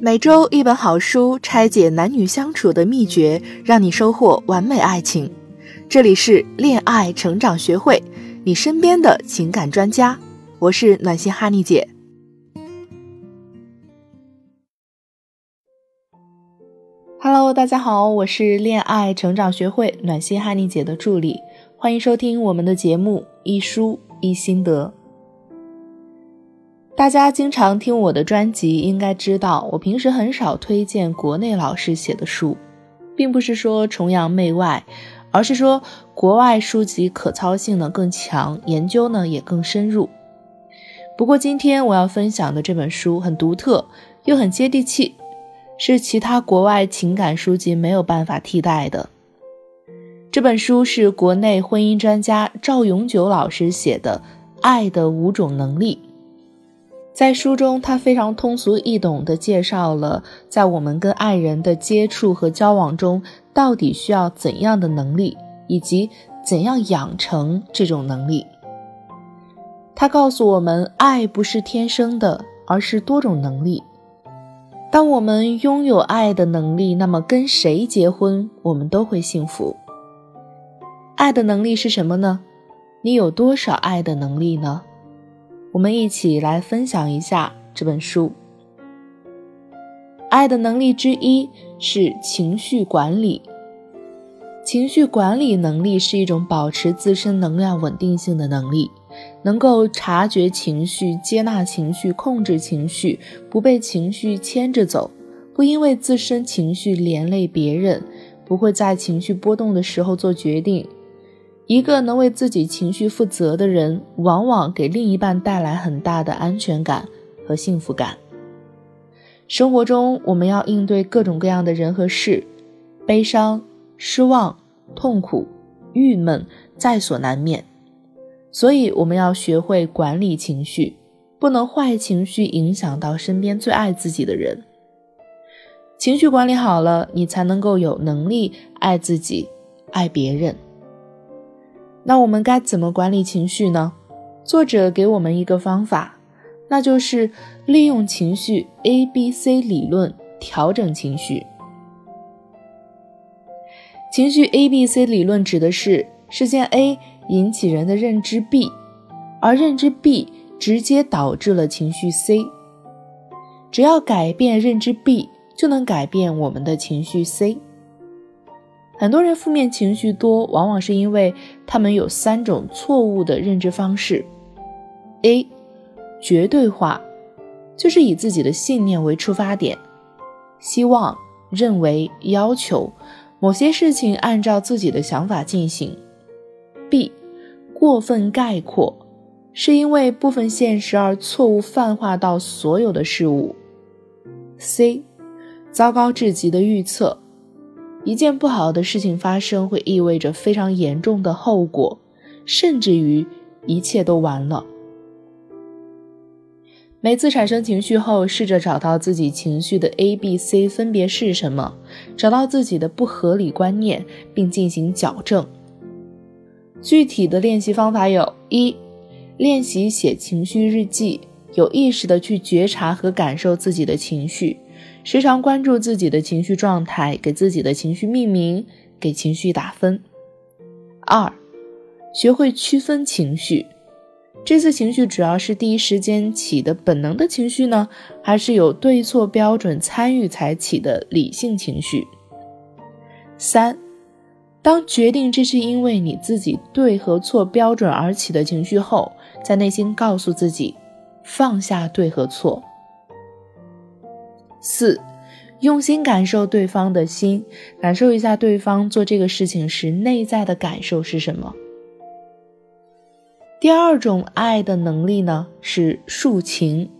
每周一本好书，拆解男女相处的秘诀，让你收获完美爱情。这里是恋爱成长学会，你身边的情感专家。我是暖心哈尼姐。Hello，大家好，我是恋爱成长学会暖心哈尼姐的助理，欢迎收听我们的节目一书一心得。大家经常听我的专辑，应该知道我平时很少推荐国内老师写的书，并不是说崇洋媚外，而是说国外书籍可操性呢更强，研究呢也更深入。不过今天我要分享的这本书很独特，又很接地气，是其他国外情感书籍没有办法替代的。这本书是国内婚姻专家赵永久老师写的《爱的五种能力》。在书中，他非常通俗易懂地介绍了在我们跟爱人的接触和交往中，到底需要怎样的能力，以及怎样养成这种能力。他告诉我们，爱不是天生的，而是多种能力。当我们拥有爱的能力，那么跟谁结婚，我们都会幸福。爱的能力是什么呢？你有多少爱的能力呢？我们一起来分享一下这本书。爱的能力之一是情绪管理。情绪管理能力是一种保持自身能量稳定性的能力，能够察觉情绪、接纳情绪、控制情绪，不被情绪牵着走，不因为自身情绪连累别人，不会在情绪波动的时候做决定。一个能为自己情绪负责的人，往往给另一半带来很大的安全感和幸福感。生活中，我们要应对各种各样的人和事，悲伤、失望、痛苦、郁闷在所难免。所以，我们要学会管理情绪，不能坏情绪影响到身边最爱自己的人。情绪管理好了，你才能够有能力爱自己、爱别人。那我们该怎么管理情绪呢？作者给我们一个方法，那就是利用情绪 A B C 理论调整情绪。情绪 A B C 理论指的是事件 A 引起人的认知 B，而认知 B 直接导致了情绪 C。只要改变认知 B，就能改变我们的情绪 C。很多人负面情绪多，往往是因为他们有三种错误的认知方式：A. 绝对化，就是以自己的信念为出发点，希望、认为、要求某些事情按照自己的想法进行；B. 过分概括，是因为部分现实而错误泛化到所有的事物；C. 糟糕至极的预测。一件不好的事情发生，会意味着非常严重的后果，甚至于一切都完了。每次产生情绪后，试着找到自己情绪的 A、B、C 分别是什么，找到自己的不合理观念，并进行矫正。具体的练习方法有：一、练习写情绪日记，有意识的去觉察和感受自己的情绪。时常关注自己的情绪状态，给自己的情绪命名，给情绪打分。二，学会区分情绪。这次情绪主要是第一时间起的本能的情绪呢，还是有对错标准参与才起的理性情绪？三，当决定这是因为你自己对和错标准而起的情绪后，在内心告诉自己，放下对和错。四，用心感受对方的心，感受一下对方做这个事情时内在的感受是什么。第二种爱的能力呢，是抒情。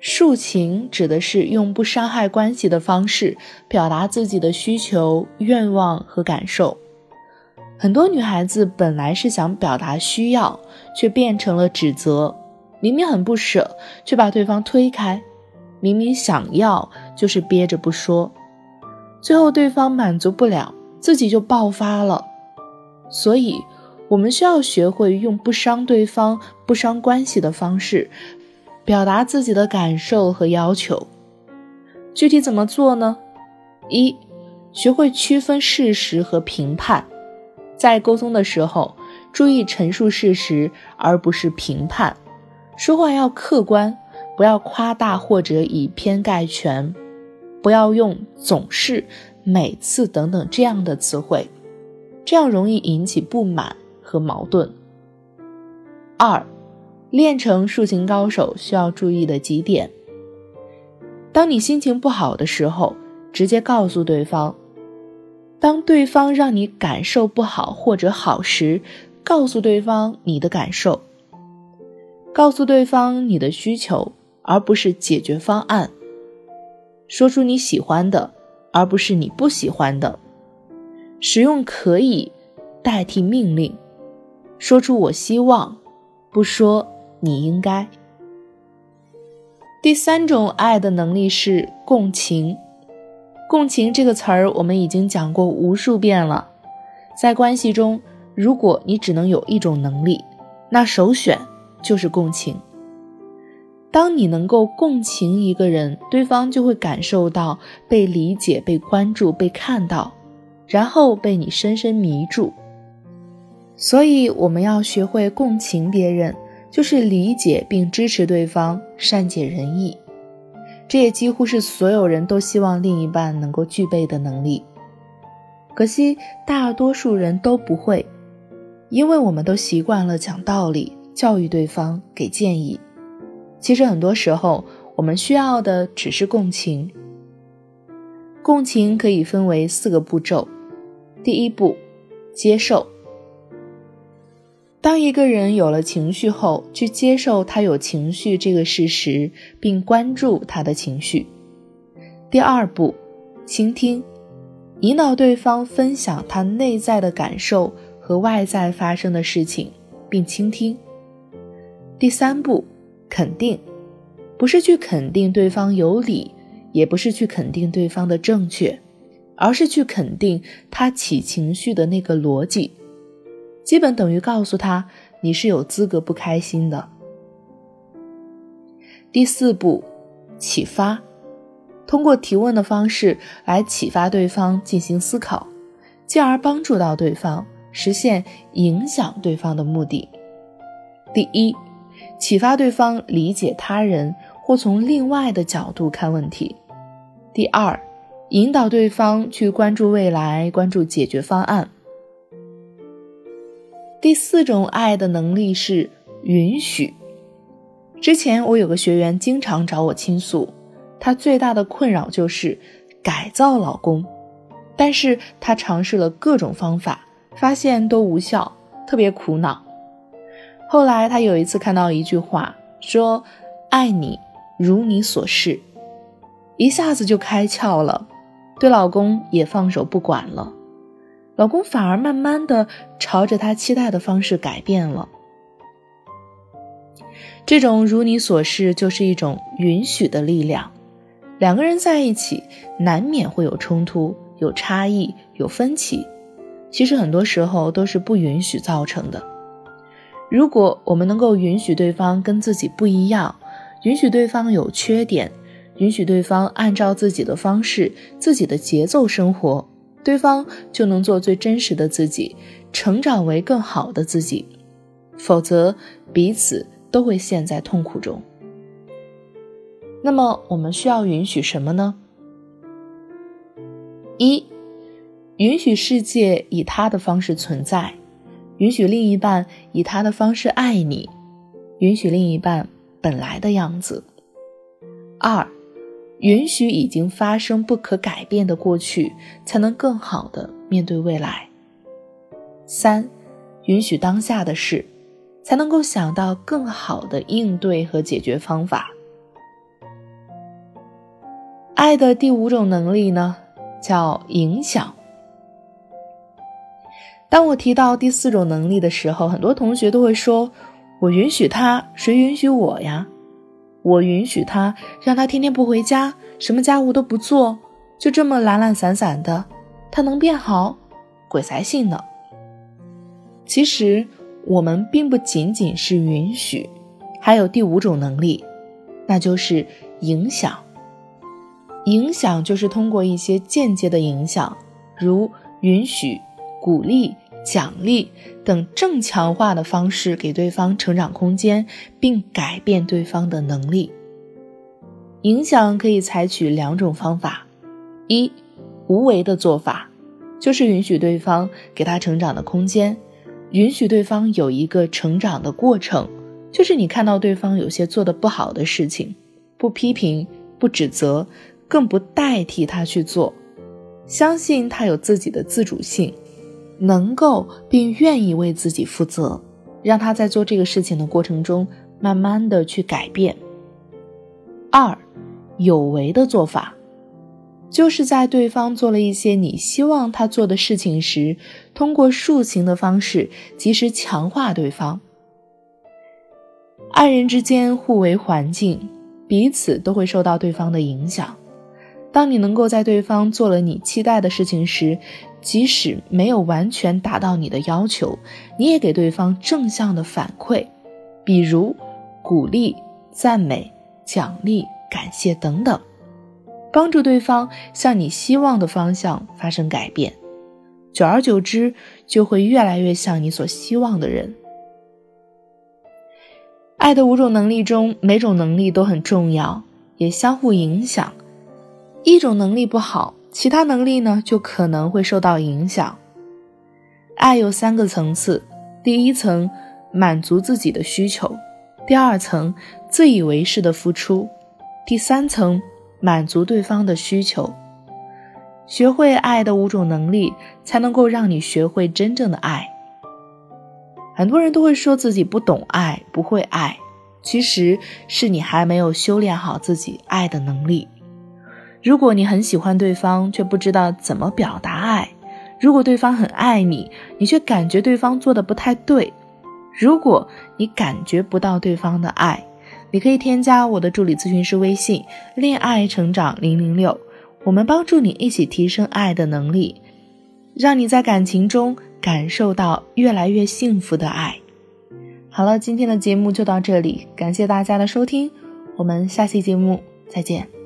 抒情指的是用不伤害关系的方式表达自己的需求、愿望和感受。很多女孩子本来是想表达需要，却变成了指责。明明很不舍，却把对方推开。明明想要，就是憋着不说，最后对方满足不了，自己就爆发了。所以，我们需要学会用不伤对方、不伤关系的方式，表达自己的感受和要求。具体怎么做呢？一，学会区分事实和评判，在沟通的时候，注意陈述事实而不是评判，说话要客观，不要夸大或者以偏概全，不要用总是、每次等等这样的词汇，这样容易引起不满和矛盾。二，练成抒情高手需要注意的几点。当你心情不好的时候，直接告诉对方；当对方让你感受不好或者好时，告诉对方你的感受，告诉对方你的需求，而不是解决方案。说出你喜欢的，而不是你不喜欢的。使用可以代替命令，说出我希望，不说你应该。第三种爱的能力是共情。共情这个词儿，我们已经讲过无数遍了。在关系中，如果你只能有一种能力，那首选就是共情。当你能够共情一个人，对方就会感受到被理解、被关注、被看到，然后被你深深迷住。所以，我们要学会共情别人。就是理解并支持对方，善解人意，这也几乎是所有人都希望另一半能够具备的能力。可惜大多数人都不会，因为我们都习惯了讲道理、教育对方、给建议。其实很多时候，我们需要的只是共情。共情可以分为四个步骤，第一步，接受。当一个人有了情绪后，去接受他有情绪这个事实，并关注他的情绪。第二步，倾听，引导对方分享他内在的感受和外在发生的事情，并倾听。第三步，肯定，不是去肯定对方有理，也不是去肯定对方的正确，而是去肯定他起情绪的那个逻辑。基本等于告诉他你是有资格不开心的。第四步，启发，通过提问的方式来启发对方进行思考，进而帮助到对方实现影响对方的目的。第一，启发对方理解他人或从另外的角度看问题。第二，引导对方去关注未来，关注解决方案。第四种爱的能力是允许。之前我有个学员经常找我倾诉，她最大的困扰就是改造老公，但是她尝试了各种方法，发现都无效，特别苦恼。后来她有一次看到一句话，说“爱你如你所示”，一下子就开窍了，对老公也放手不管了。老公反而慢慢的朝着他期待的方式改变了。这种如你所示，就是一种允许的力量。两个人在一起，难免会有冲突、有差异、有分歧。其实很多时候都是不允许造成的。如果我们能够允许对方跟自己不一样，允许对方有缺点，允许对方按照自己的方式、自己的节奏生活。对方就能做最真实的自己，成长为更好的自己，否则彼此都会陷在痛苦中。那么我们需要允许什么呢？一，允许世界以他的方式存在，允许另一半以他的方式爱你，允许另一半本来的样子。二。允许已经发生不可改变的过去，才能更好的面对未来。三，允许当下的事，才能够想到更好的应对和解决方法。爱的第五种能力呢，叫影响。当我提到第四种能力的时候，很多同学都会说：“我允许他，谁允许我呀？”我允许他，让他天天不回家，什么家务都不做，就这么懒懒散散的，他能变好？鬼才信呢！其实我们并不仅仅是允许，还有第五种能力，那就是影响。影响就是通过一些间接的影响，如允许、鼓励、奖励等正强化的方式，给对方成长空间，并改变对方的能力。影响可以采取两种方法：一、无为的做法，就是允许对方给他成长的空间，允许对方有一个成长的过程，就是你看到对方有些做的不好的事情，不批评、不指责。更不代替他去做，相信他有自己的自主性，能够并愿意为自己负责，让他在做这个事情的过程中，慢慢的去改变。二，有为的做法，就是在对方做了一些你希望他做的事情时，通过抒情的方式，及时强化对方。爱人之间互为环境，彼此都会受到对方的影响。当你能够在对方做了你期待的事情时，即使没有完全达到你的要求，你也给对方正向的反馈，比如鼓励、赞美、奖励、感谢等等，帮助对方向你希望的方向发生改变。久而久之，就会越来越像你所希望的人。爱的五种能力中，每种能力都很重要，也相互影响。一种能力不好，其他能力呢就可能会受到影响。爱有三个层次：第一层，满足自己的需求；第二层，自以为是的付出；第三层，满足对方的需求。学会爱的五种能力，才能够让你学会真正的爱。很多人都会说自己不懂爱，不会爱，其实是你还没有修炼好自己爱的能力。如果你很喜欢对方，却不知道怎么表达爱；如果对方很爱你，你却感觉对方做的不太对；如果你感觉不到对方的爱，你可以添加我的助理咨询师微信“恋爱成长零零六”，我们帮助你一起提升爱的能力，让你在感情中感受到越来越幸福的爱。好了，今天的节目就到这里，感谢大家的收听，我们下期节目再见。